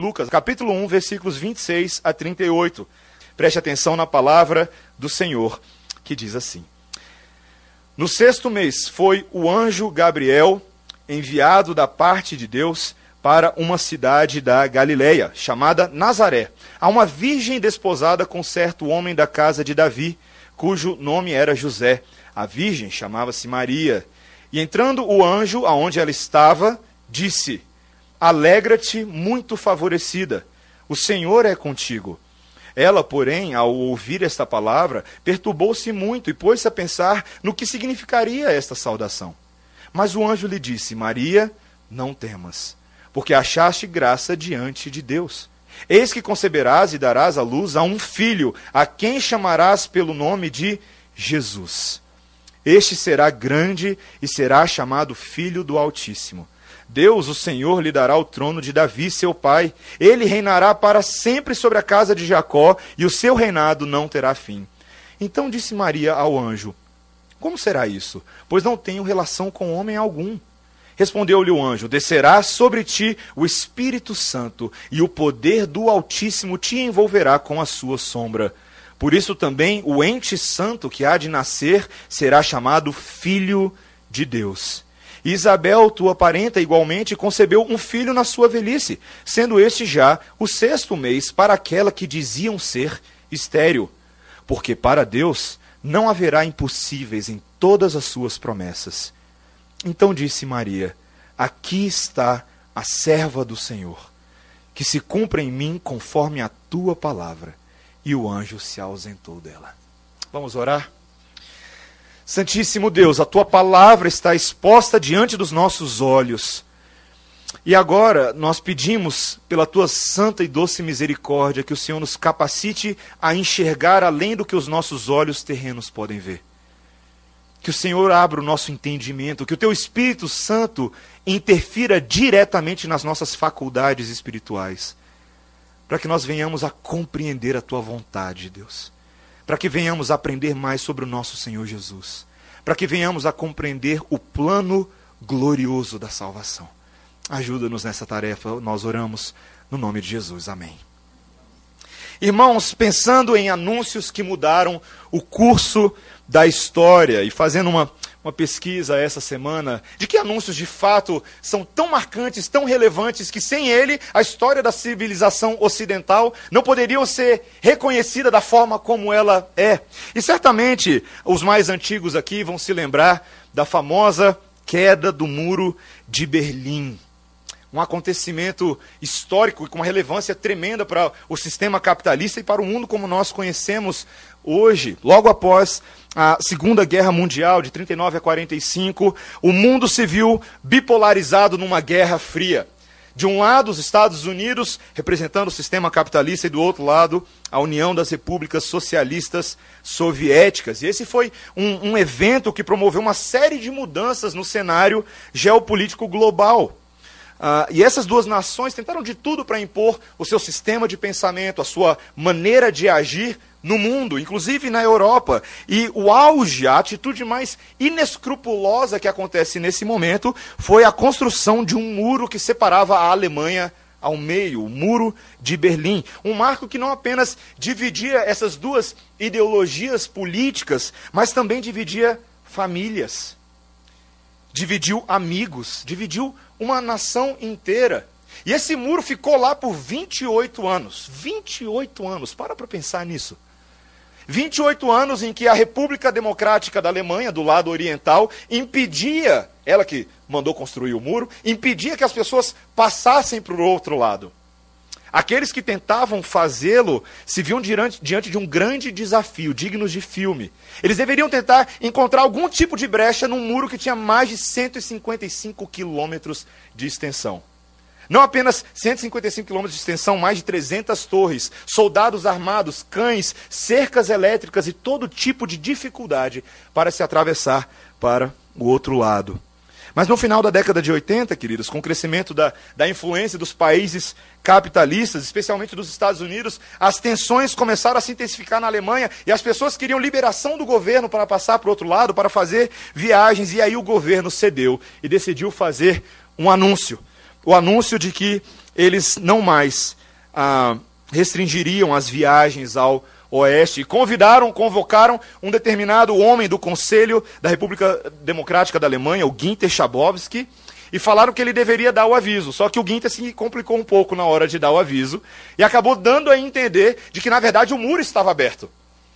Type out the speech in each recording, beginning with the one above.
Lucas, capítulo 1, versículos 26 a 38. Preste atenção na palavra do Senhor, que diz assim: No sexto mês foi o anjo Gabriel enviado da parte de Deus para uma cidade da Galileia, chamada Nazaré, a uma virgem desposada com certo homem da casa de Davi, cujo nome era José. A virgem chamava-se Maria. E entrando o anjo aonde ela estava, disse: Alegra-te, muito favorecida, o Senhor é contigo. Ela, porém, ao ouvir esta palavra, perturbou-se muito e pôs-se a pensar no que significaria esta saudação. Mas o anjo lhe disse: Maria, não temas, porque achaste graça diante de Deus. Eis que conceberás e darás à luz a um filho, a quem chamarás pelo nome de Jesus. Este será grande e será chamado Filho do Altíssimo. Deus, o Senhor, lhe dará o trono de Davi, seu pai. Ele reinará para sempre sobre a casa de Jacó, e o seu reinado não terá fim. Então disse Maria ao anjo: Como será isso? Pois não tenho relação com homem algum. Respondeu-lhe o anjo: Descerá sobre ti o Espírito Santo, e o poder do Altíssimo te envolverá com a sua sombra. Por isso também o ente santo que há de nascer será chamado Filho de Deus. Isabel, tua parenta, igualmente concebeu um filho na sua velhice, sendo este já o sexto mês para aquela que diziam ser estéril. Porque para Deus não haverá impossíveis em todas as suas promessas. Então disse Maria: Aqui está a serva do Senhor, que se cumpra em mim conforme a tua palavra. E o anjo se ausentou dela. Vamos orar? Santíssimo Deus, a tua palavra está exposta diante dos nossos olhos. E agora nós pedimos, pela tua santa e doce misericórdia, que o Senhor nos capacite a enxergar além do que os nossos olhos terrenos podem ver. Que o Senhor abra o nosso entendimento, que o teu Espírito Santo interfira diretamente nas nossas faculdades espirituais, para que nós venhamos a compreender a tua vontade, Deus para que venhamos a aprender mais sobre o nosso Senhor Jesus, para que venhamos a compreender o plano glorioso da salvação. Ajuda-nos nessa tarefa, nós oramos no nome de Jesus. Amém. Irmãos, pensando em anúncios que mudaram o curso da história e fazendo uma uma pesquisa essa semana de que anúncios de fato são tão marcantes, tão relevantes, que sem ele a história da civilização ocidental não poderia ser reconhecida da forma como ela é. E certamente os mais antigos aqui vão se lembrar da famosa queda do muro de Berlim um acontecimento histórico e com uma relevância tremenda para o sistema capitalista e para o mundo como nós conhecemos hoje. Logo após a Segunda Guerra Mundial, de 39 a 45, o mundo se viu bipolarizado numa guerra fria. De um lado, os Estados Unidos, representando o sistema capitalista, e do outro lado, a União das Repúblicas Socialistas Soviéticas. E esse foi um, um evento que promoveu uma série de mudanças no cenário geopolítico global. Uh, e essas duas nações tentaram de tudo para impor o seu sistema de pensamento, a sua maneira de agir no mundo, inclusive na Europa. E o auge, a atitude mais inescrupulosa que acontece nesse momento foi a construção de um muro que separava a Alemanha ao meio, o Muro de Berlim. Um marco que não apenas dividia essas duas ideologias políticas, mas também dividia famílias, dividiu amigos, dividiu uma nação inteira. E esse muro ficou lá por 28 anos. 28 anos, para para pensar nisso. 28 anos em que a República Democrática da Alemanha, do lado oriental, impedia, ela que mandou construir o muro, impedia que as pessoas passassem para o outro lado. Aqueles que tentavam fazê-lo se viam diante, diante, de um grande desafio, dignos de filme. Eles deveriam tentar encontrar algum tipo de brecha num muro que tinha mais de 155 quilômetros de extensão. Não apenas 155 quilômetros de extensão, mais de 300 torres, soldados armados, cães, cercas elétricas e todo tipo de dificuldade para se atravessar para o outro lado. Mas no final da década de 80, queridos, com o crescimento da, da influência dos países capitalistas, especialmente dos Estados Unidos, as tensões começaram a se intensificar na Alemanha e as pessoas queriam liberação do governo para passar para o outro lado, para fazer viagens, e aí o governo cedeu e decidiu fazer um anúncio. o anúncio de que eles não mais ah, restringiriam as viagens ao oeste. E convidaram, convocaram um determinado homem do Conselho da República Democrática da Alemanha, o Ginter Schabowski, e falaram que ele deveria dar o aviso. Só que o Ginter se complicou um pouco na hora de dar o aviso e acabou dando a entender de que, na verdade, o muro estava aberto.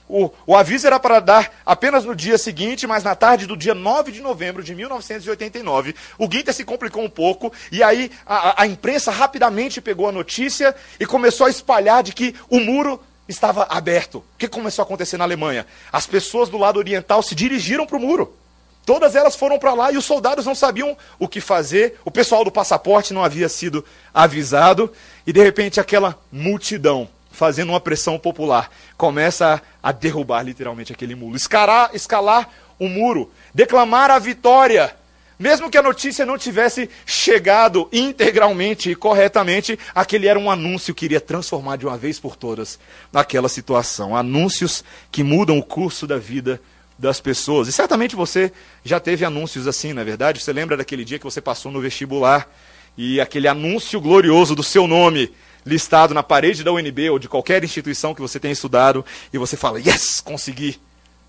O, o aviso era para dar apenas no dia seguinte, mas na tarde do dia 9 de novembro de 1989, o Ginter se complicou um pouco e aí a, a imprensa rapidamente pegou a notícia e começou a espalhar de que o muro estava aberto. O que começou a acontecer na Alemanha? As pessoas do lado oriental se dirigiram para o muro. Todas elas foram para lá e os soldados não sabiam o que fazer. O pessoal do passaporte não havia sido avisado. E de repente aquela multidão, fazendo uma pressão popular, começa a, derrubar literalmente aquele muro. Escalar, escalar o muro. Declamar a vitória. Mesmo que a notícia não tivesse chegado integralmente e corretamente, aquele era um anúncio que iria transformar de uma vez por todas aquela situação. Anúncios que mudam o curso da vida das pessoas. E certamente você já teve anúncios assim, não é verdade? Você lembra daquele dia que você passou no vestibular e aquele anúncio glorioso do seu nome listado na parede da UNB ou de qualquer instituição que você tenha estudado e você fala: "Yes, consegui".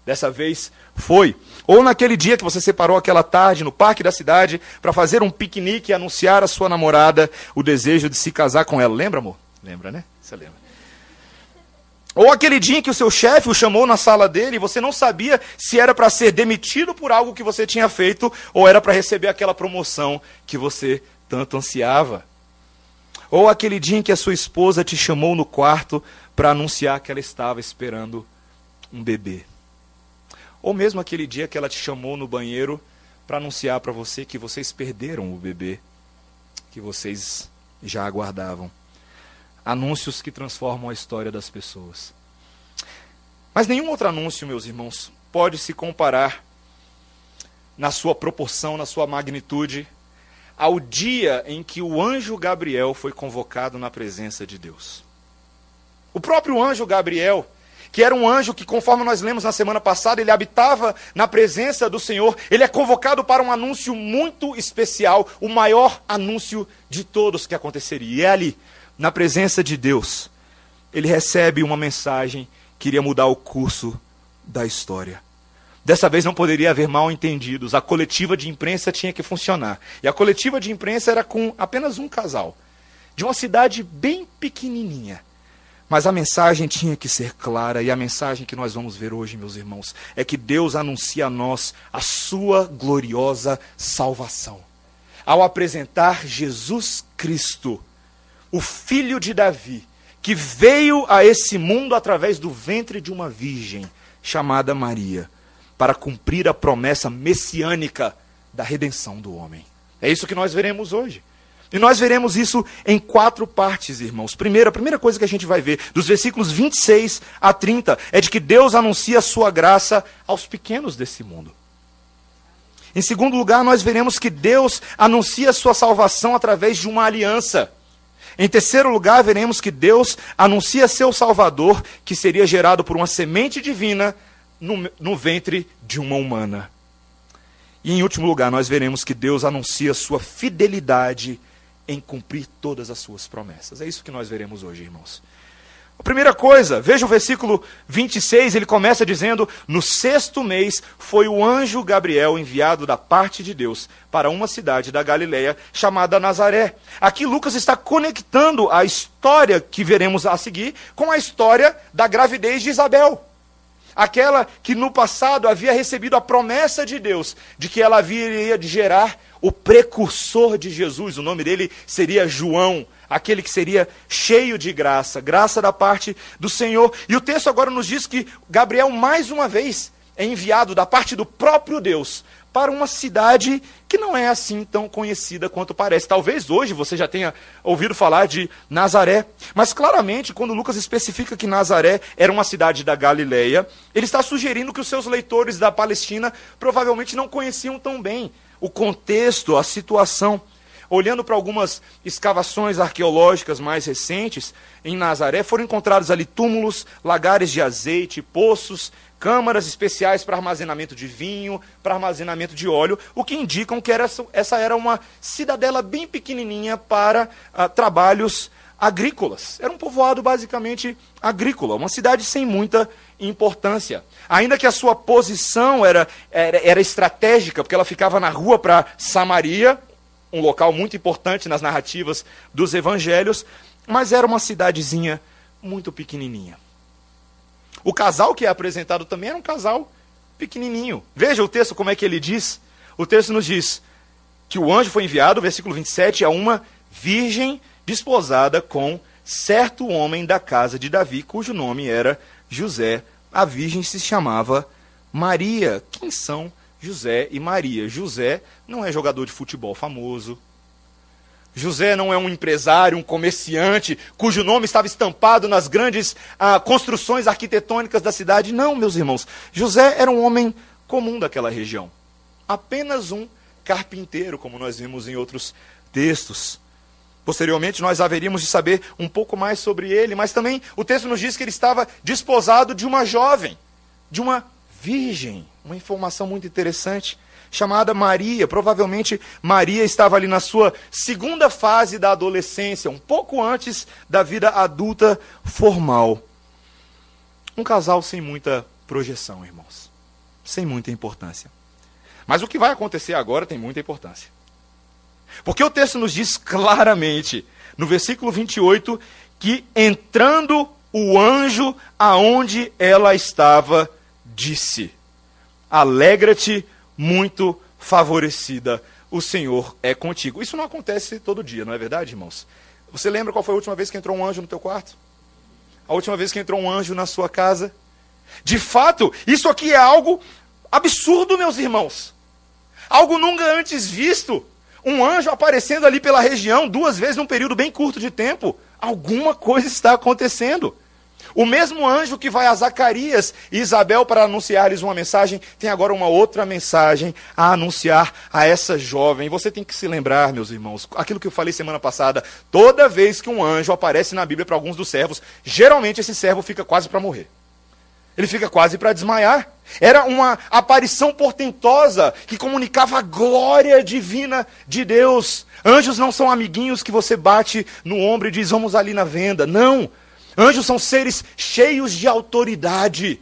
Dessa vez foi. Ou naquele dia que você separou aquela tarde no parque da cidade para fazer um piquenique e anunciar à sua namorada o desejo de se casar com ela. Lembra, amor? Lembra, né? Você lembra. Ou aquele dia em que o seu chefe o chamou na sala dele e você não sabia se era para ser demitido por algo que você tinha feito ou era para receber aquela promoção que você tanto ansiava. Ou aquele dia em que a sua esposa te chamou no quarto para anunciar que ela estava esperando um bebê. Ou mesmo aquele dia que ela te chamou no banheiro para anunciar para você que vocês perderam o bebê que vocês já aguardavam anúncios que transformam a história das pessoas. Mas nenhum outro anúncio, meus irmãos, pode se comparar na sua proporção, na sua magnitude, ao dia em que o anjo Gabriel foi convocado na presença de Deus. O próprio anjo Gabriel, que era um anjo que, conforme nós lemos na semana passada, ele habitava na presença do Senhor, ele é convocado para um anúncio muito especial, o maior anúncio de todos que aconteceria. E é ali, na presença de Deus, ele recebe uma mensagem que iria mudar o curso da história. Dessa vez não poderia haver mal entendidos. A coletiva de imprensa tinha que funcionar. E a coletiva de imprensa era com apenas um casal, de uma cidade bem pequenininha. Mas a mensagem tinha que ser clara, e a mensagem que nós vamos ver hoje, meus irmãos, é que Deus anuncia a nós a sua gloriosa salvação. Ao apresentar Jesus Cristo o filho de Davi, que veio a esse mundo através do ventre de uma virgem chamada Maria, para cumprir a promessa messiânica da redenção do homem. É isso que nós veremos hoje. E nós veremos isso em quatro partes, irmãos. Primeiro, a primeira coisa que a gente vai ver, dos versículos 26 a 30, é de que Deus anuncia a sua graça aos pequenos desse mundo. Em segundo lugar, nós veremos que Deus anuncia a sua salvação através de uma aliança. Em terceiro lugar, veremos que Deus anuncia seu Salvador, que seria gerado por uma semente divina no, no ventre de uma humana. E em último lugar, nós veremos que Deus anuncia sua fidelidade em cumprir todas as suas promessas. É isso que nós veremos hoje, irmãos. A primeira coisa, veja o versículo 26, ele começa dizendo: No sexto mês foi o anjo Gabriel enviado da parte de Deus para uma cidade da Galiléia chamada Nazaré. Aqui Lucas está conectando a história que veremos a seguir com a história da gravidez de Isabel. Aquela que no passado havia recebido a promessa de Deus de que ela viria de gerar o precursor de Jesus, o nome dele seria João aquele que seria cheio de graça, graça da parte do Senhor. E o texto agora nos diz que Gabriel, mais uma vez, é enviado da parte do próprio Deus para uma cidade que não é assim tão conhecida quanto parece. Talvez hoje você já tenha ouvido falar de Nazaré, mas claramente, quando Lucas especifica que Nazaré era uma cidade da Galileia, ele está sugerindo que os seus leitores da Palestina provavelmente não conheciam tão bem o contexto, a situação. olhando para algumas escavações arqueológicas mais recentes em Nazaré, foram encontrados ali túmulos, lagares de azeite, poços, câmaras especiais para armazenamento de vinho, para armazenamento de óleo, o que indicam que era, essa era uma cidadela bem pequenininha para uh, trabalhos agrícolas. Era um povoado basicamente agrícola, uma cidade sem muita importância. Ainda que a sua posição era, era, era estratégica, porque ela ficava na rua para Samaria, um local muito importante nas narrativas dos evangelhos, mas era uma cidadezinha muito pequenininha. O casal que é apresentado também era um casal pequenininho. Veja o texto como é que ele diz. O texto nos diz que o anjo foi enviado, versículo 27, a uma virgem desposada com certo homem da casa de Davi, cujo nome era José. A virgem se chamava Maria. Quem são José e Maria? José não é jogador de futebol famoso. José não é um empresário, um comerciante, cujo nome estava estampado nas grandes ah, construções arquitetônicas da cidade. Não, meus irmãos. José era um homem comum daquela região. Apenas um carpinteiro, como nós vimos em outros textos. Posteriormente, nós haveríamos de saber um pouco mais sobre ele, mas também o texto nos diz que ele estava desposado de uma jovem, de uma virgem. Uma informação muito interessante, chamada Maria. Provavelmente Maria estava ali na sua segunda fase da adolescência, um pouco antes da vida adulta formal. Um casal sem muita projeção, irmãos. Sem muita importância. Mas o que vai acontecer agora tem muita importância. Porque o texto nos diz claramente, no versículo 28, que entrando o anjo aonde ela estava, disse: Alegra-te, muito favorecida, o Senhor é contigo. Isso não acontece todo dia, não é verdade, irmãos? Você lembra qual foi a última vez que entrou um anjo no teu quarto? A última vez que entrou um anjo na sua casa? De fato, isso aqui é algo absurdo, meus irmãos. Algo nunca antes visto um anjo aparecendo ali pela região duas vezes num período bem curto de tempo. Alguma coisa está acontecendo. O mesmo anjo que vai a Zacarias e Isabel para anunciar-lhes uma mensagem, tem agora uma outra mensagem a anunciar a essa jovem. Você tem que se lembrar, meus irmãos, aquilo que eu falei semana passada: toda vez que um anjo aparece na Bíblia para alguns dos servos, geralmente esse servo fica quase para morrer. Ele fica quase para desmaiar. Era uma aparição portentosa que comunicava a glória divina de Deus. Anjos não são amiguinhos que você bate no ombro e diz: Vamos ali na venda. Não. Anjos são seres cheios de autoridade.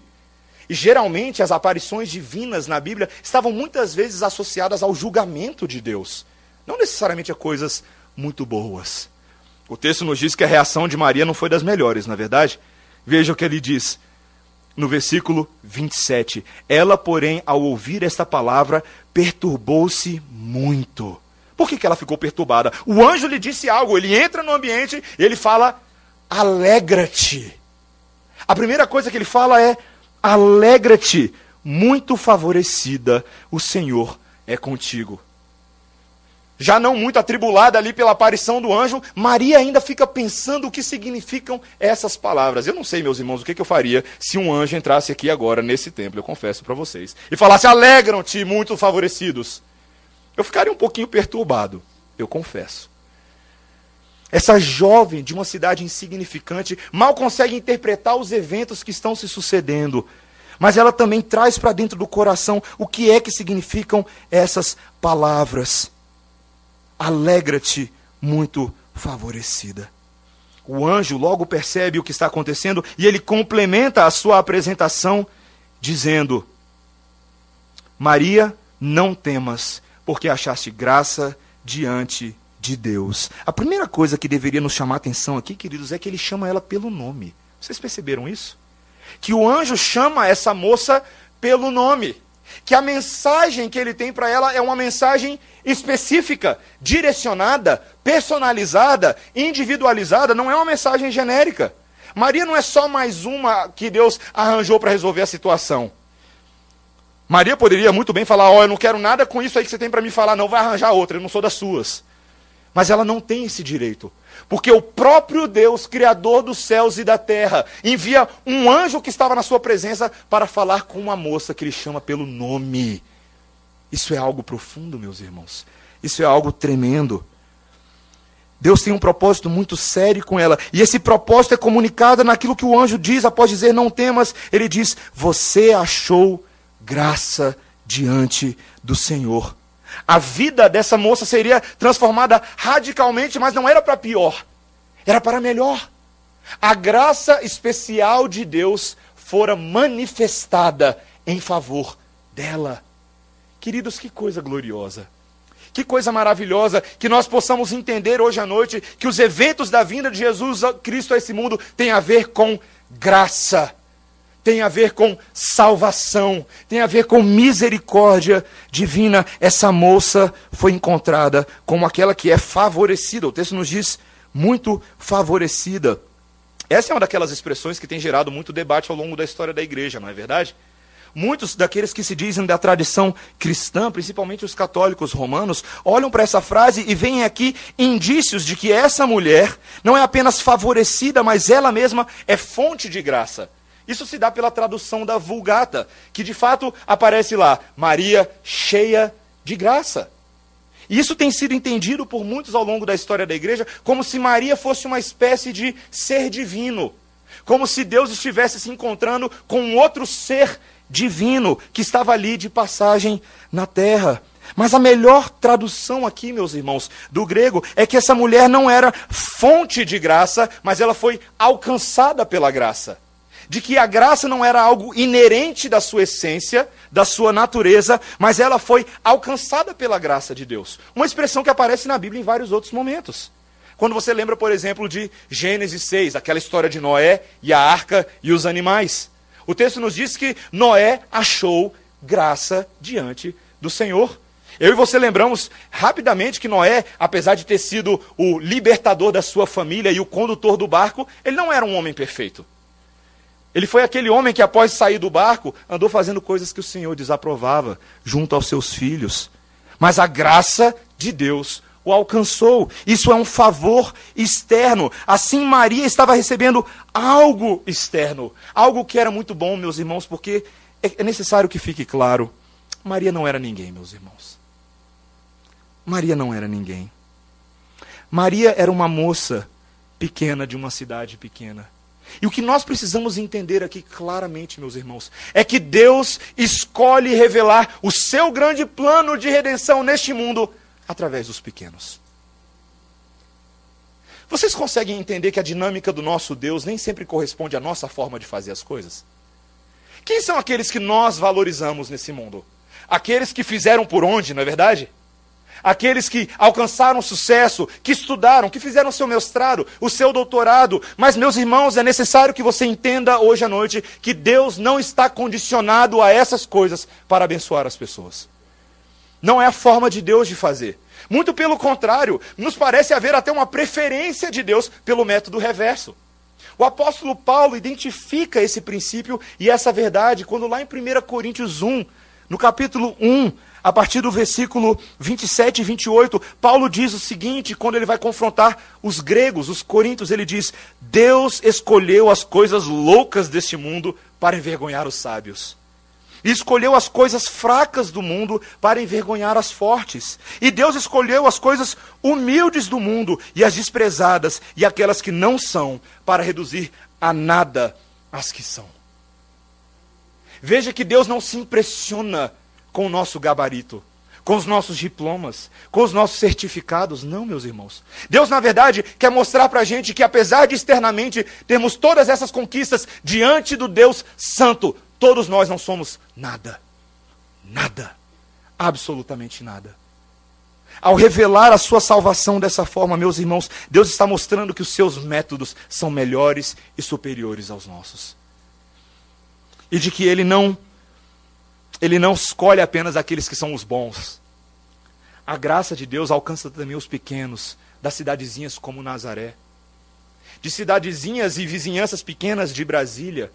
E geralmente as aparições divinas na Bíblia estavam muitas vezes associadas ao julgamento de Deus, não necessariamente a coisas muito boas. O texto nos diz que a reação de Maria não foi das melhores, na é verdade? Veja o que ele diz no versículo 27. Ela, porém, ao ouvir esta palavra, perturbou-se muito. Por que, que ela ficou perturbada? O anjo lhe disse algo, ele entra no ambiente e ele fala: alegra-te. A primeira coisa que ele fala é: alegra-te, muito favorecida, o Senhor é contigo já não muito atribulada ali pela aparição do anjo, Maria ainda fica pensando o que significam essas palavras. Eu não sei, meus irmãos, o que, eu faria se um anjo entrasse aqui agora nesse templo, eu confesso para vocês, e falasse: Alegram-te, muito favorecidos. Eu ficaria um pouquinho perturbado, eu confesso. Essa jovem de uma cidade insignificante mal consegue interpretar os eventos que estão se sucedendo, mas ela também traz para dentro do coração o que é que significam essas palavras alegra-te, muito favorecida. O anjo logo percebe o que está acontecendo e ele complementa a sua apresentação dizendo: Maria, não temas, porque achaste graça diante de Deus. A primeira coisa que deveria nos chamar a atenção aqui, queridos, é que ele chama ela pelo nome. Vocês perceberam isso? Que o anjo chama essa moça pelo nome que a mensagem que ele tem para ela é uma mensagem específica, direcionada, personalizada, individualizada, não é uma mensagem genérica. Maria não é só mais uma que Deus arranjou para resolver a situação. Maria poderia muito bem falar: Ó, oh, eu não quero nada com isso aí que você tem para me falar, não, vai arranjar outra, eu não sou das suas. Mas ela não tem esse direito. Porque o próprio Deus, Criador dos céus e da terra, envia um anjo que estava na sua presença para falar com uma moça que ele chama pelo nome. Isso é algo profundo, meus irmãos. Isso é algo tremendo. Deus tem um propósito muito sério com ela. E esse propósito é comunicado naquilo que o anjo diz, após dizer não temas. Ele diz: Você achou graça diante do Senhor. A vida dessa moça seria transformada radicalmente, mas não era para pior, era para melhor. A graça especial de Deus fora manifestada em favor dela. Queridos, que coisa gloriosa. Que coisa maravilhosa que nós possamos entender hoje à noite que os eventos da vinda de Jesus Cristo a esse mundo têm a ver com graça, tem a ver com salvação, tem a ver com misericórdia divina. Essa moça foi encontrada como aquela que é favorecida. O texto nos diz muito favorecida. Essa é uma daquelas expressões que tem gerado muito debate ao longo da história da igreja, não é verdade? Muitos daqueles que se dizem da tradição cristã, principalmente os católicos romanos, olham para essa frase e veem aqui indícios de que essa mulher não é apenas favorecida, mas ela mesma é fonte de graça. Isso se dá pela tradução da Vulgata, que de fato aparece lá, Maria cheia de graça. E isso tem sido entendido por muitos ao longo da história da igreja como se Maria fosse uma espécie de ser divino. Como se Deus estivesse se encontrando com outro ser divino que estava ali de passagem na terra. Mas a melhor tradução aqui, meus irmãos, do grego é que essa mulher não era fonte de graça, mas ela foi alcançada pela graça. De que a graça não era algo inerente da sua essência, da sua natureza, mas ela foi alcançada pela graça de Deus. Uma expressão que aparece na Bíblia em vários outros momentos. Quando você lembra, por exemplo, de Gênesis 6, aquela história de Noé e a arca e os animais. O texto nos diz que Noé achou graça diante do Senhor. Eu e você lembramos rapidamente que Noé, apesar de ter sido o libertador da sua família e o condutor do barco, ele não era um homem perfeito. Ele foi aquele homem que, após sair do barco, andou fazendo coisas que o Senhor desaprovava junto aos seus filhos. Mas a graça de Deus o alcançou. Isso é um favor externo. Assim, Maria estava recebendo algo externo. Algo que era muito bom, meus irmãos, porque é, é necessário que fique claro: Maria não era ninguém, meus irmãos. Maria não era ninguém. Maria era uma moça pequena de uma cidade pequena. E o que nós precisamos entender aqui claramente, meus irmãos, é que Deus escolhe revelar o seu grande plano de redenção neste mundo através dos pequenos. Vocês conseguem entender que a dinâmica do nosso Deus nem sempre corresponde à nossa forma de fazer as coisas? Quem são aqueles que nós valorizamos nesse mundo? Aqueles que fizeram por onde, não é verdade? Aqueles que alcançaram sucesso, que estudaram, que fizeram seu mestrado, o seu doutorado. Mas, meus irmãos, é necessário que você entenda hoje à noite que Deus não está condicionado a essas coisas para abençoar as pessoas. Não é a forma de Deus de fazer. Muito pelo contrário, nos parece haver até uma preferência de Deus pelo método reverso. O apóstolo Paulo identifica esse princípio e essa verdade quando, lá em 1 Coríntios 1, no capítulo 1, a partir do versículo 27 e 28, Paulo diz o seguinte, quando ele vai confrontar os gregos, os coríntios, ele diz: Deus escolheu as coisas loucas deste mundo para envergonhar os sábios e escolheu as coisas fracas do mundo para envergonhar as fortes. E Deus escolheu as coisas humildes do mundo e as desprezadas e aquelas que não são, para reduzir a nada as que são. Veja que Deus não se impressiona com o nosso gabarito, com os nossos diplomas, com os nossos certificados. Não, meus irmãos. Deus, na verdade, quer mostrar para a gente que, apesar de externamente termos todas essas conquistas diante do Deus Santo, Todos nós não somos nada. Nada. Absolutamente nada. Ao revelar a sua salvação dessa forma, meus irmãos, Deus está mostrando que os seus métodos são melhores e superiores aos nossos. E de que ele não ele não escolhe apenas aqueles que são os bons. A graça de Deus alcança também os pequenos, das cidadezinhas como Nazaré, de cidadezinhas e vizinhanças pequenas de Brasília,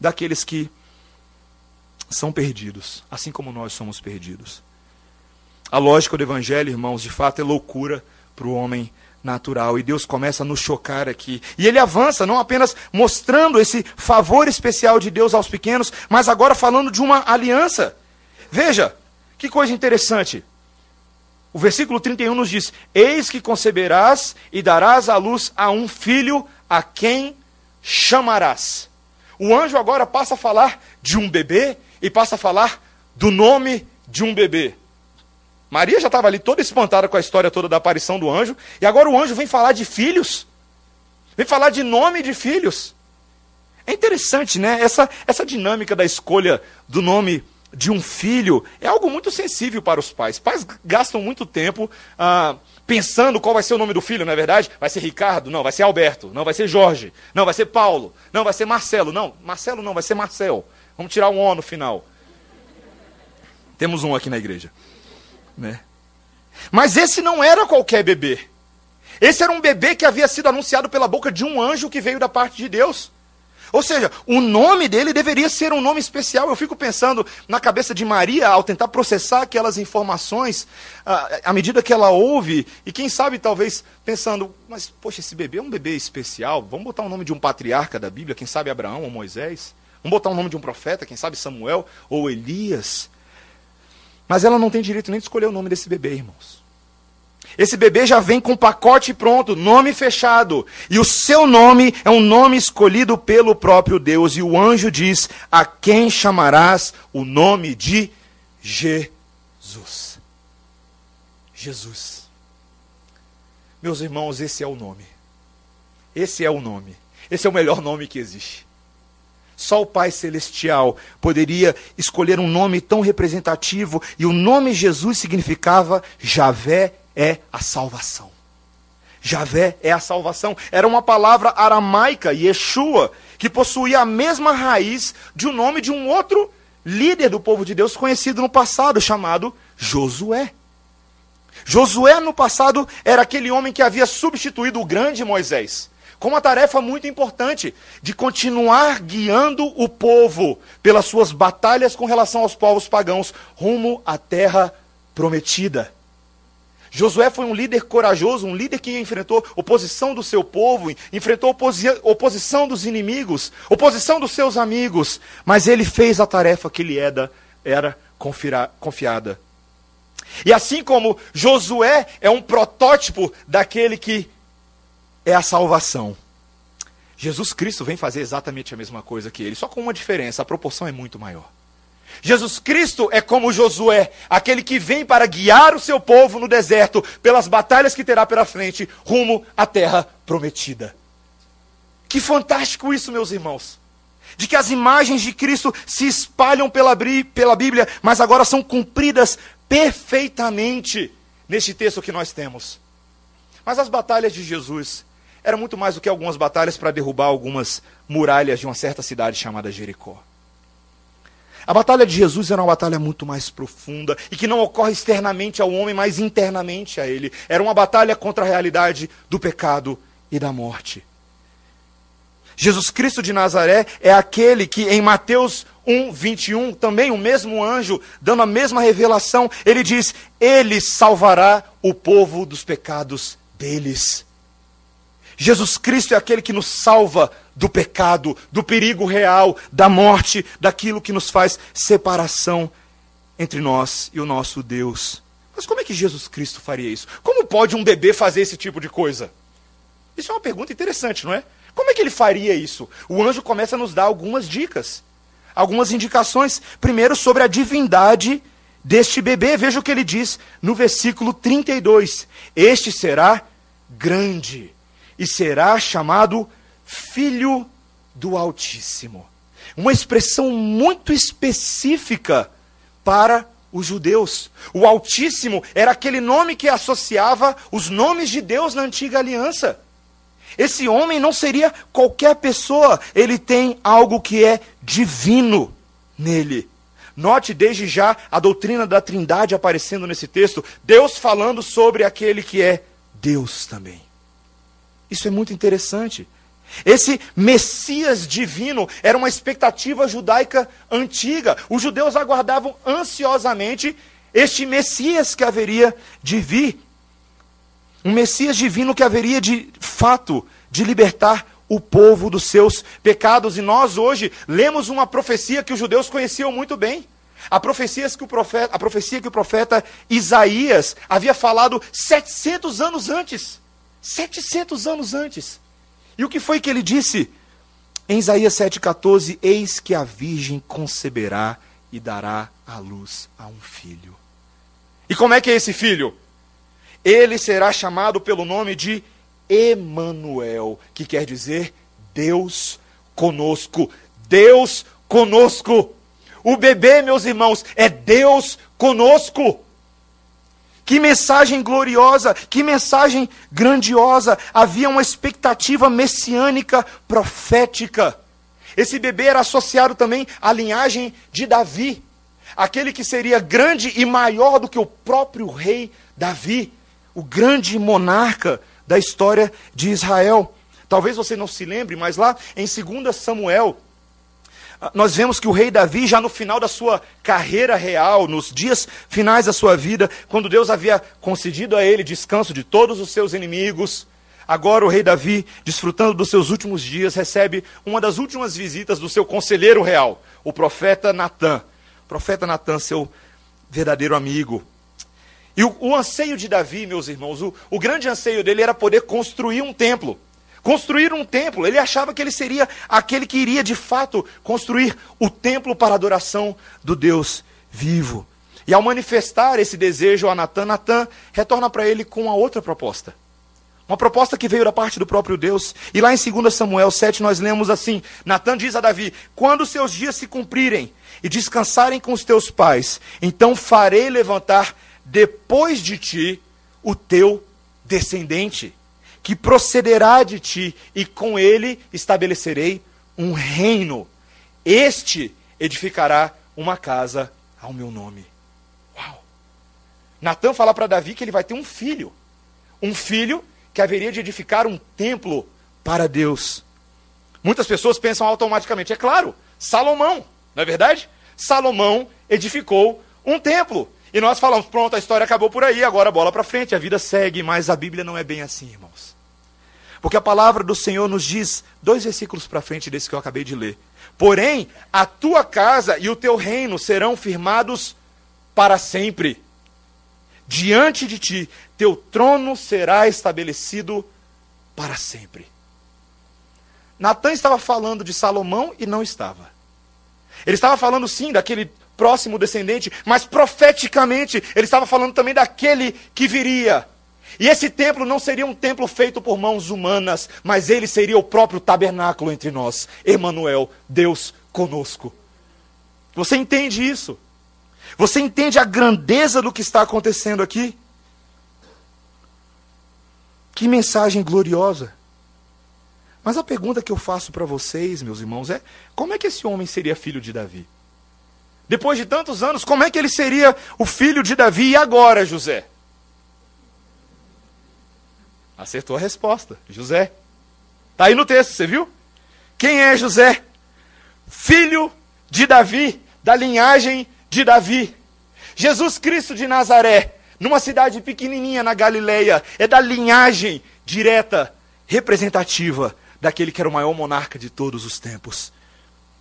daqueles que são perdidos, assim como nós somos perdidos. A lógica do Evangelho, irmãos, de fato é loucura para o homem natural. E Deus começa a nos chocar aqui. E ele avança, não apenas mostrando esse favor especial de Deus aos pequenos, mas agora falando de uma aliança. Veja, que coisa interessante. o versículo 31 nos diz: Eis que conceberás e darás à luz a um filho a quem chamarás. O anjo agora passa a falar de um bebê e passa a falar do nome de um bebê. Maria já estava ali toda espantada com a história toda da aparição do anjo, e agora o anjo vem falar de filhos, vem falar de nome de filhos. É interessante, né? Essa, essa dinâmica da escolha do nome de um filho é algo muito sensível para os pais. Pais gastam muito tempo ah, pensando qual vai ser o nome do filho, não é verdade? Vai ser Ricardo? Não, vai ser Alberto. Não, vai ser Jorge. Não, vai ser Paulo. Não, vai ser Marcelo. Não, Marcelo não, vai ser Marcel. Vamos tirar um O no final. Temos um aqui na igreja. Né? Mas esse não era qualquer bebê. Esse era um bebê que havia sido anunciado pela boca de um anjo que veio da parte de Deus. Ou seja, o nome dele deveria ser um nome especial. Eu fico pensando na cabeça de Maria ao tentar processar aquelas informações à medida que ela ouve, e quem sabe talvez pensando, mas poxa, esse bebê é um bebê especial, vamos botar o nome de um patriarca da Bíblia, quem sabe Abraão ou Moisés? Vamos botar o nome de um profeta, quem sabe Samuel ou Elias? Mas ela não tem direito nem de escolher o nome desse bebê, irmãos. Esse bebê já vem com pacote pronto, nome fechado. E o seu nome é um nome escolhido pelo próprio Deus. E o anjo diz: A quem chamarás o nome de Jesus? Jesus. Meus irmãos, esse é o nome. Esse é o nome. Esse é o melhor nome que existe. Só o Pai Celestial poderia escolher um nome tão representativo, e o nome Jesus significava Javé é a salvação. Javé é a salvação. Era uma palavra aramaica, Yeshua, que possuía a mesma raiz de um nome de um outro líder do povo de Deus conhecido no passado, chamado Josué. Josué, no passado, era aquele homem que havia substituído o grande Moisés, com uma tarefa muito importante de continuar guiando o povo pelas suas batalhas com relação aos povos pagãos rumo à terra prometida. Josué foi um líder corajoso, um líder que enfrentou oposição do seu povo, enfrentou oposi oposição dos inimigos, oposição dos seus amigos, mas ele fez a tarefa que lhe era, era confiada. E assim como Josué é um protótipo daquele que é a salvação, Jesus Cristo vem fazer exatamente a mesma coisa que ele, só com uma diferença: a proporção é muito maior. Jesus Cristo é como Josué, aquele que vem para guiar o seu povo no deserto pelas batalhas que terá pela frente, rumo à terra prometida. Que fantástico isso, meus irmãos! De que as imagens de Cristo se espalham pela, pela Bíblia, mas agora são cumpridas perfeitamente neste texto que nós temos. Mas as batalhas de Jesus eram muito mais do que algumas batalhas para derrubar algumas muralhas de uma certa cidade chamada Jericó. A batalha de Jesus era uma batalha muito mais profunda e que não ocorre externamente ao homem, mas internamente a ele. Era uma batalha contra a realidade do pecado e da morte. Jesus Cristo de Nazaré é aquele que em Mateus 1, 21, também o mesmo anjo, dando a mesma revelação, ele diz: Ele salvará o povo dos pecados deles. Jesus Cristo é aquele que nos salva do pecado, do perigo real, da morte, daquilo que nos faz separação entre nós e o nosso Deus. Mas como é que Jesus Cristo faria isso? Como pode um bebê fazer esse tipo de coisa? Isso é uma pergunta interessante, não é? Como é que ele faria isso? O anjo começa a nos dar algumas dicas, algumas indicações. Primeiro, sobre a divindade deste bebê. Veja o que ele diz no versículo 32. Este será grande e será chamado Filho do Altíssimo. Uma expressão muito específica para os judeus. O Altíssimo era aquele nome que associava os nomes de Deus na antiga aliança. Esse homem não seria qualquer pessoa, ele tem algo que é divino nele. Note desde já a doutrina da Trindade aparecendo nesse texto, Deus falando sobre aquele que é Deus também. Isso é muito interessante. Esse Messias divino era uma expectativa judaica antiga. Os judeus aguardavam ansiosamente este Messias que haveria de vir. Um Messias divino que haveria de fato de libertar o povo dos seus pecados. E nós hoje lemos uma profecia que os judeus conheciam muito bem. A profecia que o profeta, a profecia que o profeta Isaías havia falado 700 anos antes. 700 anos antes. E o que foi que ele disse? Em Isaías 7,14: Eis que a virgem conceberá e dará à luz a um filho. E como é que é esse filho? Ele será chamado pelo nome de Emanuel, que quer dizer Deus conosco. Deus conosco. O bebê, meus irmãos, é Deus conosco. Que mensagem gloriosa, que mensagem grandiosa. Havia uma expectativa messiânica profética. Esse bebê era associado também à linhagem de Davi, aquele que seria grande e maior do que o próprio rei Davi, o grande monarca da história de Israel. Talvez você não se lembre, mas lá em 2 Samuel, nós vemos que o rei Davi, já no final da sua carreira real, nos dias finais da sua vida, quando Deus havia concedido a ele descanso de todos os seus inimigos, agora o rei Davi, desfrutando dos seus últimos dias, recebe uma das últimas visitas do seu conselheiro real, o profeta Natã. profeta Natã, seu verdadeiro amigo. E o, o, anseio de Davi, meus irmãos, o, o grande anseio dele era poder construir um templo construir um templo. Ele achava que ele seria aquele que iria de fato construir o templo para a adoração do Deus vivo. E ao manifestar esse desejo a Natan, Natan retorna para ele com uma outra proposta. Uma proposta que veio da parte do próprio Deus. E lá em 2 Samuel 7 nós lemos assim: Natan diz a Davi: Quando seus dias se cumprirem e descansarem com os teus pais, então farei levantar depois de ti o teu descendente que procederá de ti, e com ele estabelecerei um reino. Este edificará uma casa ao meu nome. Uau! Natan fala para Davi que ele vai ter um filho. Um filho que haveria de edificar um templo para Deus. Muitas pessoas pensam automaticamente, é claro, Salomão, não é verdade? Salomão edificou um templo. E nós falamos, pronto, a história acabou por aí, agora bola para frente, a vida segue, mas a Bíblia não é bem assim, irmãos. Porque a palavra do Senhor nos diz, dois versículos para frente desse que eu acabei de ler. Porém, a tua casa e o teu reino serão firmados para sempre. Diante de ti, teu trono será estabelecido para sempre. Natan estava falando de Salomão e não estava. Ele estava falando sim daquele próximo descendente, mas profeticamente ele estava falando também daquele que viria. E esse templo não seria um templo feito por mãos humanas, mas ele seria o próprio tabernáculo entre nós. Emanuel, Deus conosco. Você entende isso? Você entende a grandeza do que está acontecendo aqui? Que mensagem gloriosa. Mas a pergunta que eu faço para vocês, meus irmãos, é: como é que esse homem seria filho de Davi? Depois de tantos anos, como é que ele seria o filho de Davi e agora, José? Acertou a resposta. José. Está aí no texto, você viu? Quem é José? Filho de Davi, da linhagem de Davi. Jesus Cristo de Nazaré, numa cidade pequenininha na Galileia, é da linhagem direta, representativa daquele que era o maior monarca de todos os tempos.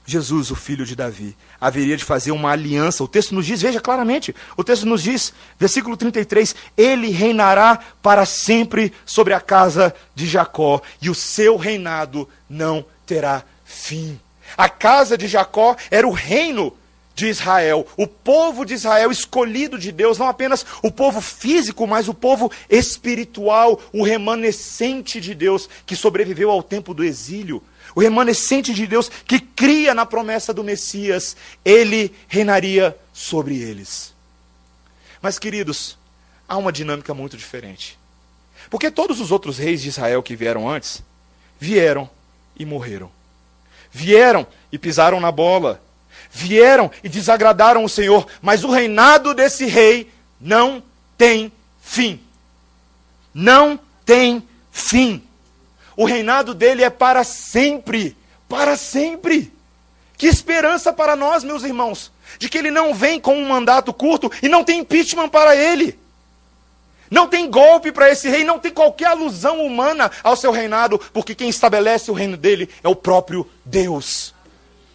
Jesus, o filho de Davi, haveria de fazer uma aliança. O texto nos diz, veja claramente, o texto nos diz, versículo 33, ele reinará para sempre sobre a casa de Jacó, e o seu reinado não terá fim. A casa de Jacó era o reino de Israel, o povo de Israel escolhido de Deus, não apenas o povo físico, mas o povo espiritual, o remanescente de Deus que sobreviveu ao tempo do exílio o remanescente de Deus que cria na promessa do Messias, ele reinaria sobre eles. Mas, queridos, há uma dinâmica muito diferente. Porque todos os outros reis de Israel que vieram antes, vieram e morreram. Vieram e pisaram na bola. Vieram e desagradaram o Senhor. Mas o reinado desse rei não tem fim. Não tem fim. O reinado dele é para sempre. Para sempre. Que esperança para nós, meus irmãos, de que ele não vem com um mandato curto e não tem impeachment para ele. Não tem golpe para esse rei, não tem qualquer alusão humana ao seu reinado, porque quem estabelece o reino dele é o próprio Deus.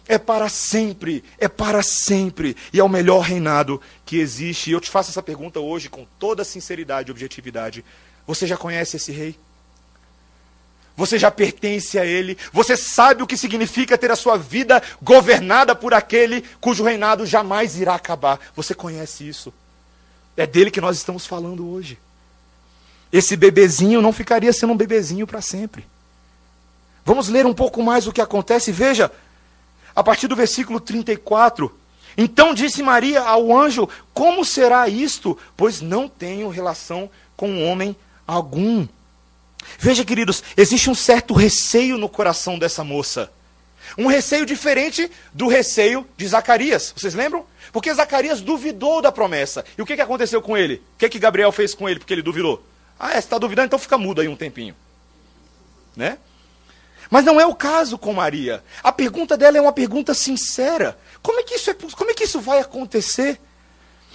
é para sempre, é para sempre, e é o melhor reinado que existe. E eu te faço essa pergunta hoje com toda sinceridade e objetividade. Você já conhece esse rei? Você já pertence a ele? Você sabe o que significa ter a sua vida governada por aquele cujo reinado jamais irá acabar? Você conhece isso? É dele que nós estamos falando hoje. Esse bebezinho não ficaria sendo um bebezinho para sempre. Vamos ler um pouco mais o que acontece. Veja, a partir do versículo 34. Então disse Maria ao anjo: Como será isto? Pois não tenho relação com homem algum. Veja, queridos, existe um certo receio no coração dessa moça. Um receio diferente do receio de Zacarias. Vocês lembram? Porque Zacarias duvidou da promessa. E o que, que aconteceu com ele? O que, que Gabriel fez com ele porque ele duvidou? Ah, é, você está duvidando? Então fica mudo aí um tempinho. Né? Mas não é o caso com Maria. A pergunta dela é uma pergunta sincera. Como é que isso, é, como é que isso vai acontecer?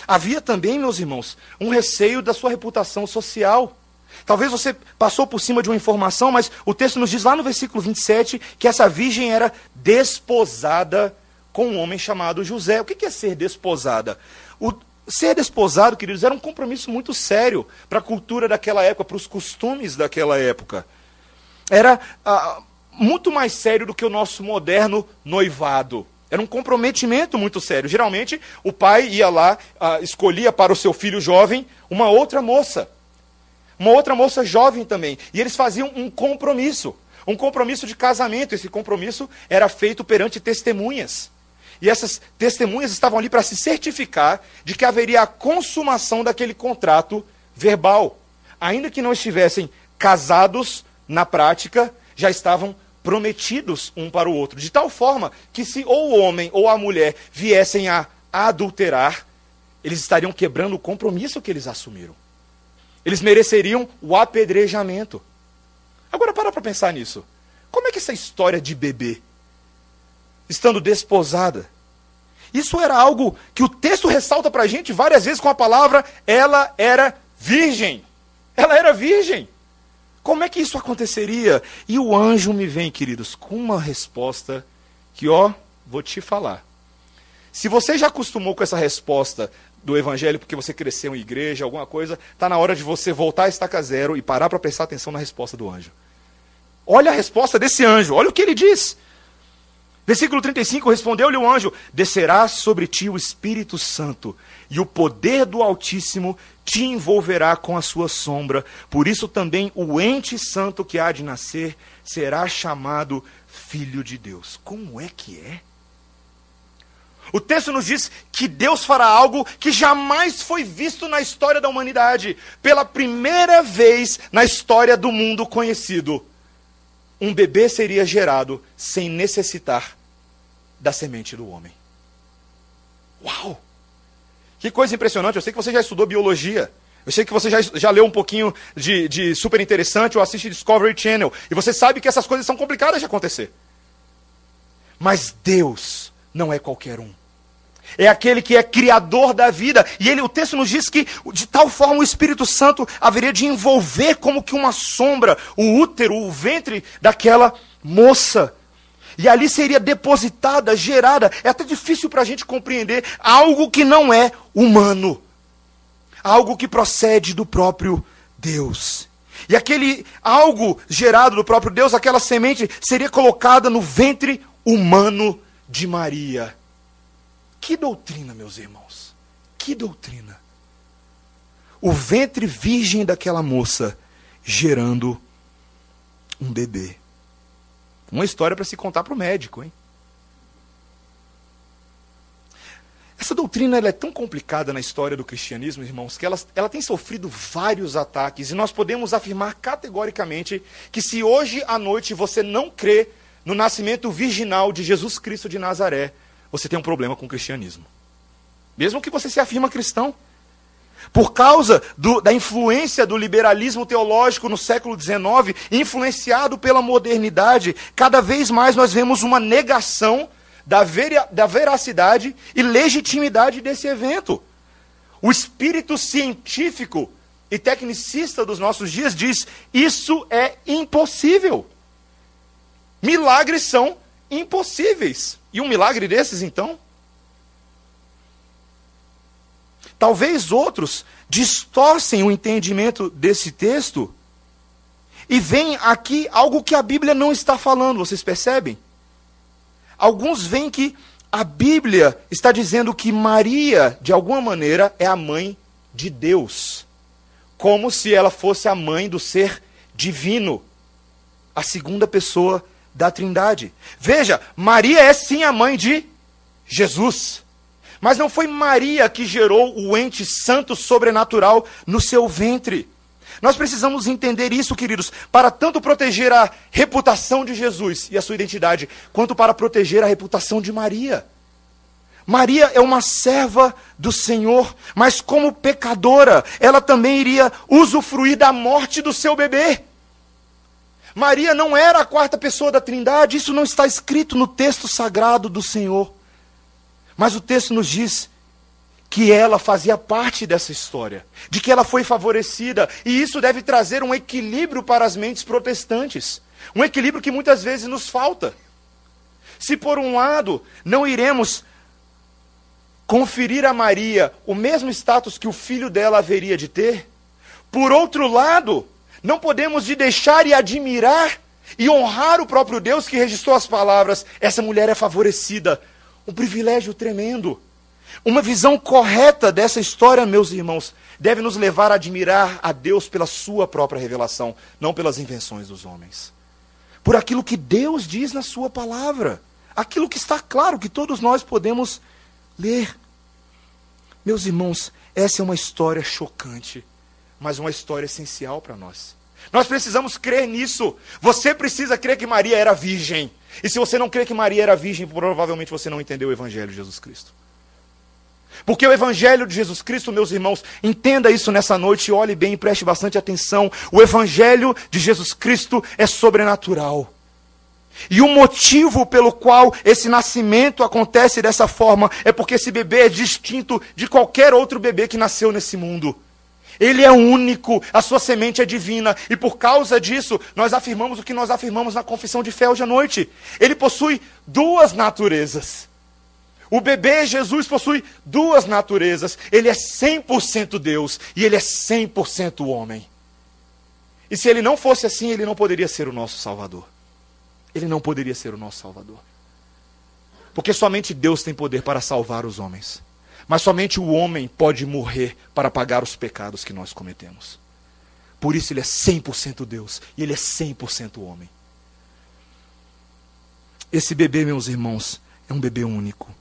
Havia também, meus irmãos, um receio da sua reputação social. Talvez você passou por cima de uma informação, mas o texto nos diz lá no versículo 27 que essa virgem era desposada com um homem chamado José. O que é ser desposada? O ser desposado, queridos, era um compromisso muito sério para a cultura daquela época, para os costumes daquela época. Era. Ah, muito mais sério do que o nosso moderno noivado. Era um comprometimento muito sério. Geralmente, o pai ia lá, uh, escolhia para o seu filho jovem uma outra moça. Uma outra moça jovem também. E eles faziam um compromisso. Um compromisso de casamento. Esse compromisso era feito perante testemunhas. E essas testemunhas estavam ali para se certificar de que haveria a consumação daquele contrato verbal. Ainda que não estivessem casados na prática, já estavam prometidos um para o outro, de tal forma que se ou o homem ou a mulher viessem a adulterar, eles estariam quebrando o compromisso que eles assumiram. Eles mereceriam o apedrejamento. Agora para para pensar nisso. Como é que essa história de bebê, estando desposada, isso era algo que o texto ressalta para a gente várias vezes com a palavra, ela era virgem. Ela era virgem. Como é que isso aconteceria? E o anjo me vem, queridos, com uma resposta que, ó, vou te falar. Se você já acostumou com essa resposta do evangelho porque você cresceu em igreja, alguma coisa, está na hora de você voltar a estaca zero e parar para prestar atenção na resposta do anjo. Olha a resposta desse anjo, olha o que ele diz. Versículo 35: Respondeu-lhe o anjo: Descerá sobre ti o Espírito Santo, e o poder do Altíssimo te envolverá com a sua sombra. Por isso também o ente santo que há de nascer será chamado Filho de Deus. Como é que é? O texto nos diz que Deus fará algo que jamais foi visto na história da humanidade. Pela primeira vez na história do mundo conhecido um bebê seria gerado sem necessitar da semente do homem. Uau! Que coisa impressionante. Eu sei que você já estudou biologia. Eu sei que você já, já leu um pouquinho de, de super interessante ou assiste Discovery Channel. E você sabe que essas coisas são complicadas de acontecer. Mas Deus não é qualquer um é aquele que é criador da vida. E ele, o texto nos diz que de tal forma o Espírito Santo haveria de envolver como que uma sombra o útero, o ventre daquela moça. E ali seria depositada, gerada. É até difícil para a gente compreender algo que não é humano, algo que procede do próprio Deus. E aquele algo gerado do próprio Deus, aquela semente, seria colocada no ventre humano de Maria. Que doutrina, meus irmãos. Que doutrina. O ventre virgem daquela moça gerando um bebê. Uma história para se contar para o médico, hein? Essa doutrina é tão complicada na história do cristianismo, irmãos, que ela, ela tem sofrido vários ataques. E nós podemos afirmar categoricamente que se hoje à noite você não crê no nascimento virginal de Jesus Cristo de Nazaré, você tem um problema com o cristianismo. Mesmo que você se afirma cristão. Por causa do, da influência do liberalismo teológico no século XIX, influenciado pela modernidade, cada vez mais nós vemos uma negação da, da veracidade e legitimidade desse evento. O espírito científico e tecnicista dos nossos dias diz: isso é impossível. Milagres são impossíveis. E um milagre desses, então? Talvez outros distorcem o entendimento desse texto e veem aqui algo que a Bíblia não está falando, vocês percebem? Alguns veem que a Bíblia está dizendo que Maria, de alguma maneira, é a mãe de Deus, como se ela fosse a mãe do ser divino, a segunda pessoa da Trindade. Veja, Maria é sim a mãe de Jesus. Mas não foi Maria que gerou o ente santo sobrenatural no seu ventre. Nós precisamos entender isso, queridos, para tanto proteger a reputação de Jesus e a sua identidade, quanto para proteger a reputação de Maria. Maria é uma serva do Senhor, mas como pecadora, ela também iria usufruir da morte do seu bebê. Maria não era a quarta pessoa da Trindade, isso não está escrito no texto sagrado do Senhor. Mas o texto nos diz que ela fazia parte dessa história, de que ela foi favorecida, e isso deve trazer um equilíbrio para as mentes protestantes, um equilíbrio que muitas vezes nos falta. Se por um lado não iremos conferir a Maria o mesmo status que o filho dela haveria de ter, por outro lado, não podemos de deixar e admirar e honrar o próprio Deus que registrou as palavras: essa mulher é favorecida. Um privilégio tremendo. Uma visão correta dessa história, meus irmãos, deve nos levar a admirar a Deus pela sua própria revelação, não pelas invenções dos homens. Por aquilo que Deus diz na sua palavra, aquilo que está claro que todos nós podemos ler. Meus irmãos, essa é uma história chocante mas uma história essencial para nós. Nós precisamos crer nisso. Você precisa crer que Maria era virgem. E se você não crê que Maria era virgem, provavelmente você não entendeu o Evangelho de Jesus Cristo. Porque o Evangelho de Jesus Cristo, meus irmãos, entenda isso nessa noite, olhe bem preste bastante atenção. O Evangelho de Jesus Cristo é sobrenatural. E o motivo pelo qual esse nascimento acontece dessa forma é porque esse bebê é distinto de qualquer outro bebê que nasceu nesse mundo. Ele é único, a sua semente é divina, e por causa disso, nós afirmamos o que nós afirmamos na confissão de fé hoje à noite. Ele possui duas naturezas. O bebê Jesus possui duas naturezas. Ele é 100% Deus e ele é 100% homem. E se ele não fosse assim, ele não poderia ser o nosso Salvador. Ele não poderia ser o nosso Salvador. Porque somente Deus tem poder para salvar os homens. Mas somente o homem pode morrer para pagar os pecados que nós cometemos. Por isso ele é 100% Deus e ele é 100% homem. Esse bebê, meus irmãos, é um bebê único.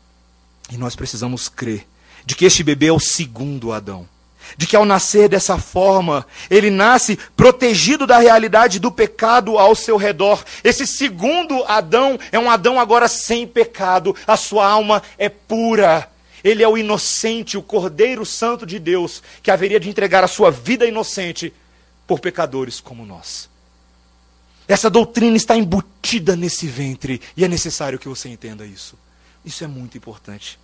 E nós precisamos crer de que este bebê é o segundo Adão. De que ao nascer dessa forma, ele nasce protegido da realidade do pecado ao seu redor. Esse segundo Adão é um Adão agora sem pecado. A sua alma é pura. Ele é o inocente, o Cordeiro Santo de Deus, que haveria de entregar a sua vida inocente por pecadores como nós. Essa doutrina está embutida nesse ventre e é necessário que você entenda isso. Isso é muito importante.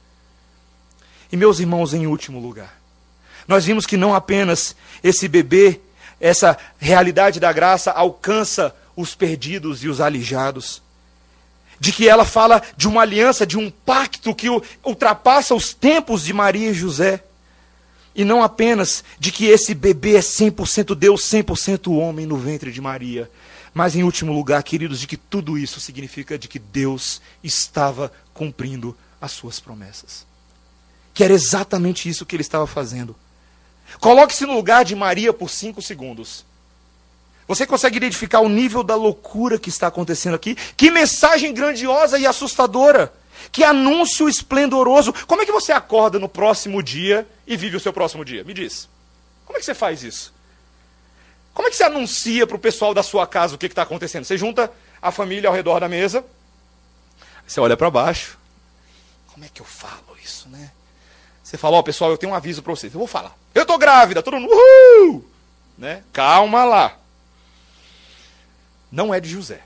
E meus irmãos, em último lugar, nós vimos que não apenas esse bebê, essa realidade da graça alcança os perdidos e os alijados, de que ela fala de uma aliança, de um pacto que ultrapassa os tempos de Maria e José. E não apenas de que esse bebê é 100% Deus, 100% homem no ventre de Maria. Mas, em último lugar, queridos, de que tudo isso significa de que Deus estava cumprindo as suas promessas. Que era exatamente isso que ele estava fazendo. Coloque-se no lugar de Maria por cinco segundos. Você consegue identificar o nível da loucura que está acontecendo aqui? Que mensagem grandiosa e assustadora! Que anúncio esplendoroso! Como é que você acorda no próximo dia e vive o seu próximo dia? Me diz. Como é que você faz isso? Como é que você anuncia para o pessoal da sua casa o que está acontecendo? Você junta a família ao redor da mesa, você olha para baixo. Como é que eu falo isso, né? Você fala, ó, oh, pessoal, eu tenho um aviso para vocês. Eu vou falar. Eu estou grávida, todo mundo, uhul! Né? Calma lá não é de José.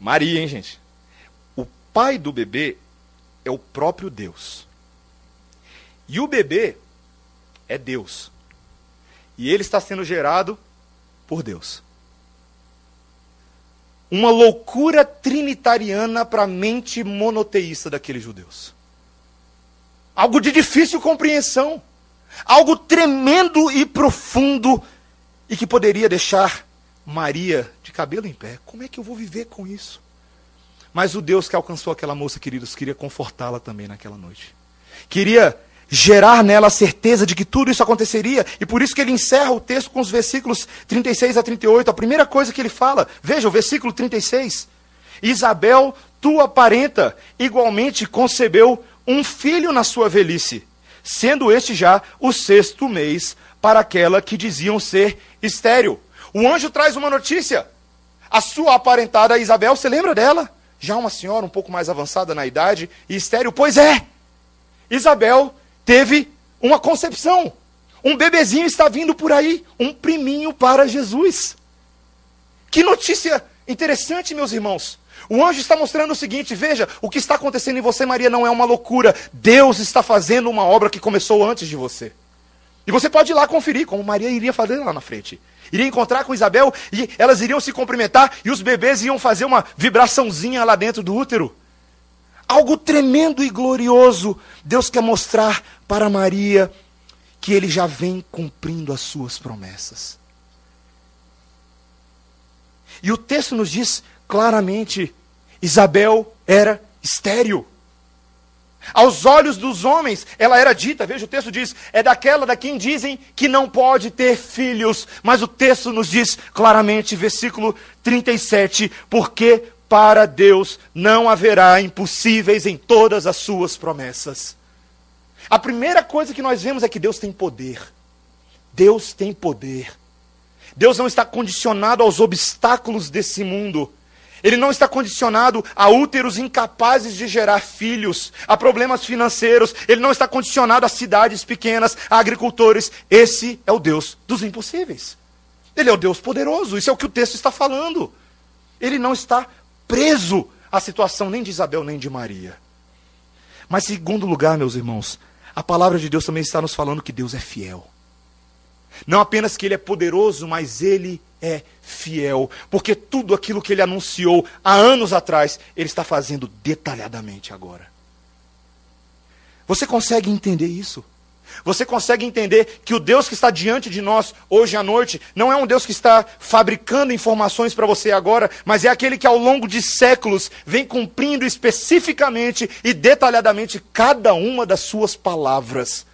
Maria, hein, gente? O pai do bebê é o próprio Deus. E o bebê é Deus. E ele está sendo gerado por Deus. uma loucura trinitariana para a mente monoteísta daqueles judeus. Algo de difícil compreensão. Algo tremendo e profundo e que poderia deixar Maria de cabelo em pé. Como é que eu vou viver com isso? Mas o Deus que alcançou aquela moça, queridos, queria confortá-la também naquela noite. Queria gerar nela a certeza de que tudo isso aconteceria, e por isso que ele encerra o texto com os versículos 36 a 38. A primeira coisa que ele fala, veja o versículo 36. Isabel, tua parenta, igualmente concebeu um filho na sua velhice, sendo este já o sexto mês para aquela que diziam ser estéril. O anjo traz uma notícia. A sua aparentada Isabel, você lembra dela? Já uma senhora um pouco mais avançada na idade e estéril. Pois é, Isabel teve uma concepção. Um bebezinho está vindo por aí, um priminho para Jesus. Que notícia interessante, meus irmãos. O anjo está mostrando o seguinte: veja, o que está acontecendo em você, Maria, não é uma loucura. Deus está fazendo uma obra que começou antes de você. E você pode ir lá conferir, como Maria iria fazer lá na frente. Iria encontrar com Isabel e elas iriam se cumprimentar e os bebês iam fazer uma vibraçãozinha lá dentro do útero. Algo tremendo e glorioso. Deus quer mostrar para Maria que ele já vem cumprindo as suas promessas. E o texto nos diz claramente: Isabel era estéril. Aos olhos dos homens, ela era dita, veja o texto diz, é daquela da quem dizem que não pode ter filhos. Mas o texto nos diz claramente, versículo 37, porque para Deus não haverá impossíveis em todas as suas promessas. A primeira coisa que nós vemos é que Deus tem poder. Deus tem poder. Deus não está condicionado aos obstáculos desse mundo. Ele não está condicionado a úteros incapazes de gerar filhos, a problemas financeiros. Ele não está condicionado a cidades pequenas, a agricultores. Esse é o Deus dos impossíveis. Ele é o Deus poderoso. Isso é o que o texto está falando. Ele não está preso à situação nem de Isabel nem de Maria. Mas, segundo lugar, meus irmãos, a palavra de Deus também está nos falando que Deus é fiel. Não apenas que Ele é poderoso, mas Ele é fiel, porque tudo aquilo que ele anunciou há anos atrás, ele está fazendo detalhadamente agora. Você consegue entender isso? Você consegue entender que o Deus que está diante de nós hoje à noite não é um Deus que está fabricando informações para você agora, mas é aquele que ao longo de séculos vem cumprindo especificamente e detalhadamente cada uma das suas palavras,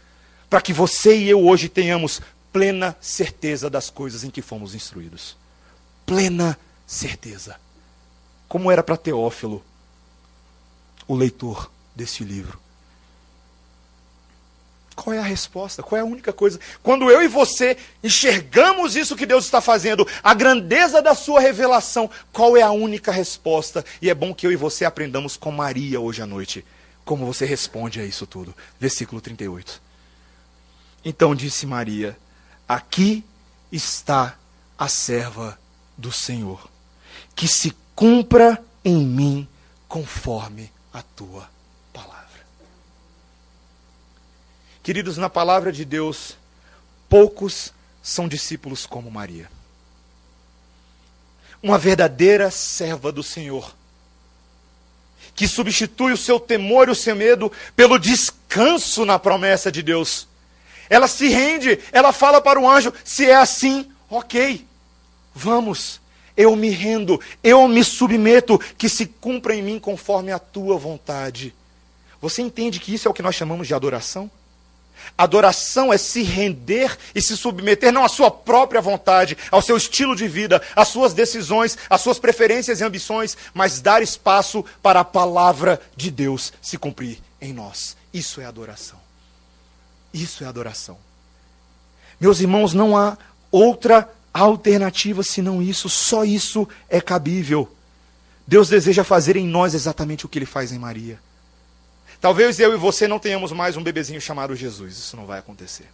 para que você e eu hoje tenhamos plena certeza das coisas em que fomos instruídos. Plena certeza. Como era para Teófilo, o leitor desse livro. Qual é a resposta? Qual é a única coisa? Quando eu e você enxergamos isso que Deus está fazendo, a grandeza da sua revelação, qual é a única resposta? E é bom que eu e você aprendamos com Maria hoje à noite. Como você responde a isso tudo. Versículo 38. Então disse Maria: Aqui está a serva do Senhor, que se cumpra em mim conforme a tua palavra. Queridos, na palavra de Deus, poucos são discípulos como Maria. Uma verdadeira serva do Senhor, que substitui o seu temor e o seu medo pelo descanso na promessa de Deus ela se rende, ela fala para o anjo: se é assim, ok, vamos, eu me rendo, eu me submeto, que se cumpra em mim conforme a tua vontade. Você entende que isso é o que nós chamamos de adoração? Adoração é se render e se submeter não à sua própria vontade, ao seu estilo de vida, às suas decisões, às suas preferências e ambições, mas dar espaço para a palavra de Deus se cumprir em nós. Isso é adoração. Isso é adoração. Meus irmãos, não há outra alternativa senão isso, só isso é cabível. Deus deseja fazer em nós exatamente o que ele faz em Maria. Talvez eu e você não tenhamos mais um bebezinho chamado Jesus, isso não vai acontecer.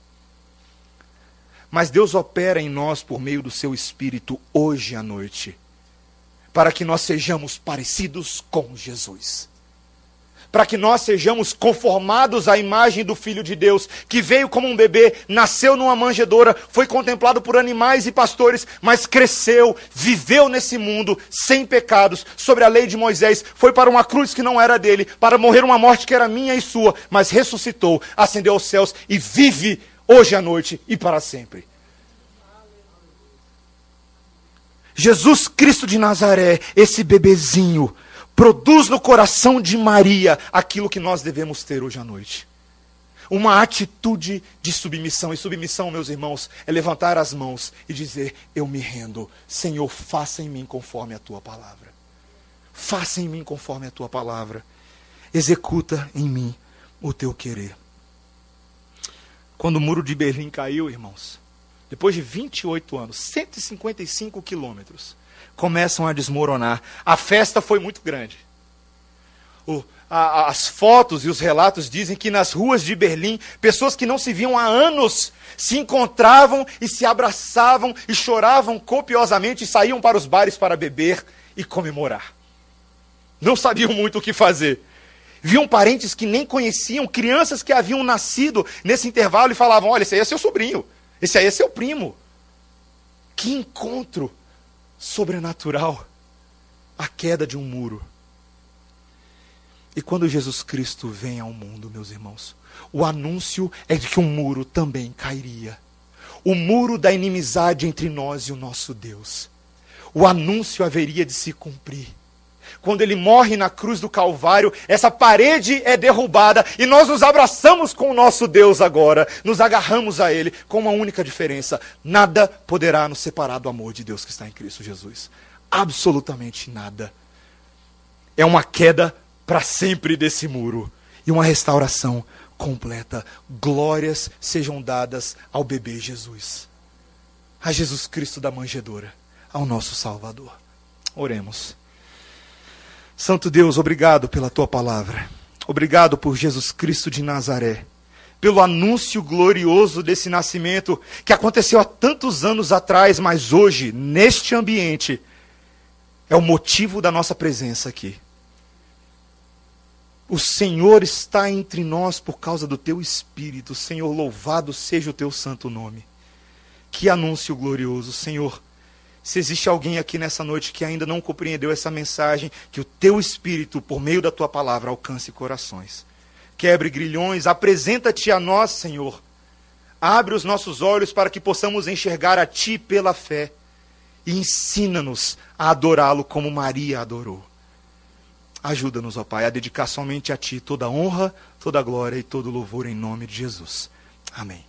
Mas Deus opera em nós por meio do seu Espírito hoje à noite, para que nós sejamos parecidos com Jesus. Para que nós sejamos conformados à imagem do Filho de Deus, que veio como um bebê, nasceu numa manjedoura, foi contemplado por animais e pastores, mas cresceu, viveu nesse mundo sem pecados, sobre a lei de Moisés, foi para uma cruz que não era dele, para morrer uma morte que era minha e sua, mas ressuscitou, ascendeu aos céus e vive hoje à noite e para sempre. Jesus Cristo de Nazaré, esse bebezinho, produz no coração de Maria aquilo que nós devemos ter hoje à noite. Uma atitude de submissão. E submissão, meus irmãos, é levantar as mãos e dizer: Eu me rendo. Senhor, faça em mim conforme a tua palavra. Faça em mim conforme a tua palavra. Executa em mim o teu querer. Quando o muro de Berlim caiu, irmãos, depois de 28 anos, 155 quilômetros, começam a desmoronar. A festa foi muito grande. O, a, as fotos e os relatos dizem que nas ruas de Berlim, pessoas que não se viam há anos se encontravam e se abraçavam e choravam copiosamente e saíam para os bares para beber e comemorar. Não sabiam muito o que fazer. Viam parentes que nem conheciam, crianças que haviam nascido nesse intervalo e falavam: Olha, esse aí é seu sobrinho, esse aí é seu primo. Que encontro sobrenatural a queda de um muro. E quando Jesus Cristo vem ao mundo, meus irmãos, o anúncio é de que um muro também cairia. O muro da inimizade entre nós e o nosso Deus. O anúncio haveria de se cumprir. Quando ele morre na cruz do Calvário, essa parede é derrubada e nós nos abraçamos com o nosso Deus agora, nos agarramos a Ele, com uma única diferença: nada poderá nos separar do amor de Deus que está em Cristo Jesus. Absolutamente nada. É uma queda para sempre desse muro e uma restauração completa. Glórias sejam dadas ao bebê Jesus, a Jesus Cristo da manjedoura, ao nosso Salvador. Oremos. Santo Deus, obrigado pela tua palavra. Obrigado por Jesus Cristo de Nazaré. Pelo anúncio glorioso desse nascimento que aconteceu há tantos anos atrás, mas hoje, neste ambiente, é o motivo da nossa presença aqui. O Senhor está entre nós por causa do teu Espírito. Senhor, louvado seja o teu santo nome. Que anúncio glorioso, Senhor. Se existe alguém aqui nessa noite que ainda não compreendeu essa mensagem, que o teu Espírito, por meio da tua palavra, alcance corações. Quebre grilhões, apresenta-te a nós, Senhor. Abre os nossos olhos para que possamos enxergar a Ti pela fé. E ensina-nos a adorá-lo como Maria adorou. Ajuda-nos, ó Pai, a dedicar somente a Ti toda honra, toda glória e todo louvor em nome de Jesus. Amém.